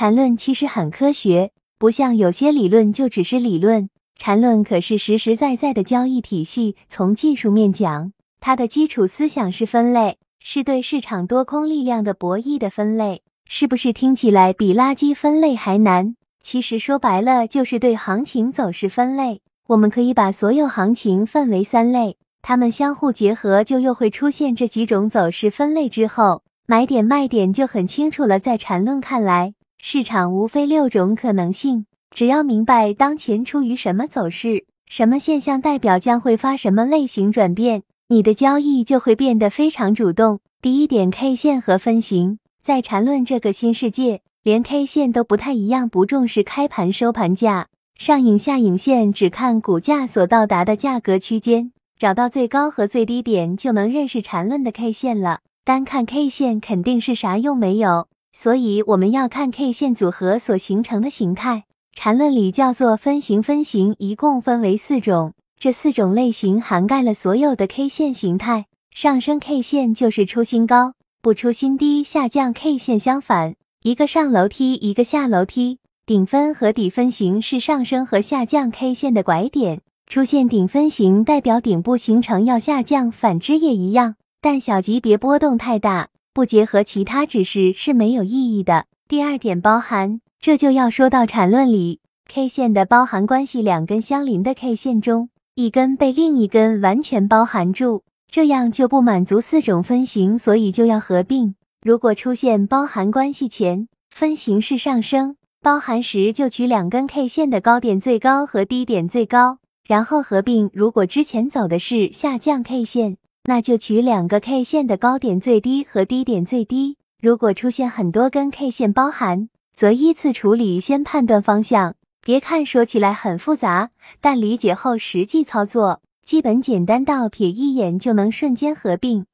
缠论其实很科学，不像有些理论就只是理论。缠论可是实实在在的交易体系。从技术面讲，它的基础思想是分类，是对市场多空力量的博弈的分类。是不是听起来比垃圾分类还难？其实说白了就是对行情走势分类。我们可以把所有行情分为三类，它们相互结合，就又会出现这几种走势分类。之后，买点卖点就很清楚了。在缠论看来，市场无非六种可能性。只要明白当前处于什么走势，什么现象代表将会发什么类型转变，你的交易就会变得非常主动。第一点，K 线和分型，在缠论这个新世界，连 K 线都不太一样，不重视开盘收盘价，上影下影线只看股价所到达的价格区间，找到最高和最低点就能认识缠论的 K 线了。单看 K 线肯定是啥用没有，所以我们要看 K 线组合所形成的形态。缠论里叫做分型，分型一共分为四种，这四种类型涵盖了所有的 K 线形态。上升 K 线就是出新高，不出新低；下降 K 线相反，一个上楼梯，一个下楼梯。顶分和底分型是上升和下降 K 线的拐点，出现顶分型代表顶部形成要下降，反之也一样。但小级别波动太大，不结合其他指示是没有意义的。第二点包含。这就要说到缠论里 K 线的包含关系，两根相邻的 K 线中，一根被另一根完全包含住，这样就不满足四种分型，所以就要合并。如果出现包含关系前分型是上升，包含时就取两根 K 线的高点最高和低点最高，然后合并。如果之前走的是下降 K 线，那就取两个 K 线的高点最低和低点最低。如果出现很多根 K 线包含，则依次处理，先判断方向。别看说起来很复杂，但理解后实际操作基本简单到瞥一眼就能瞬间合并。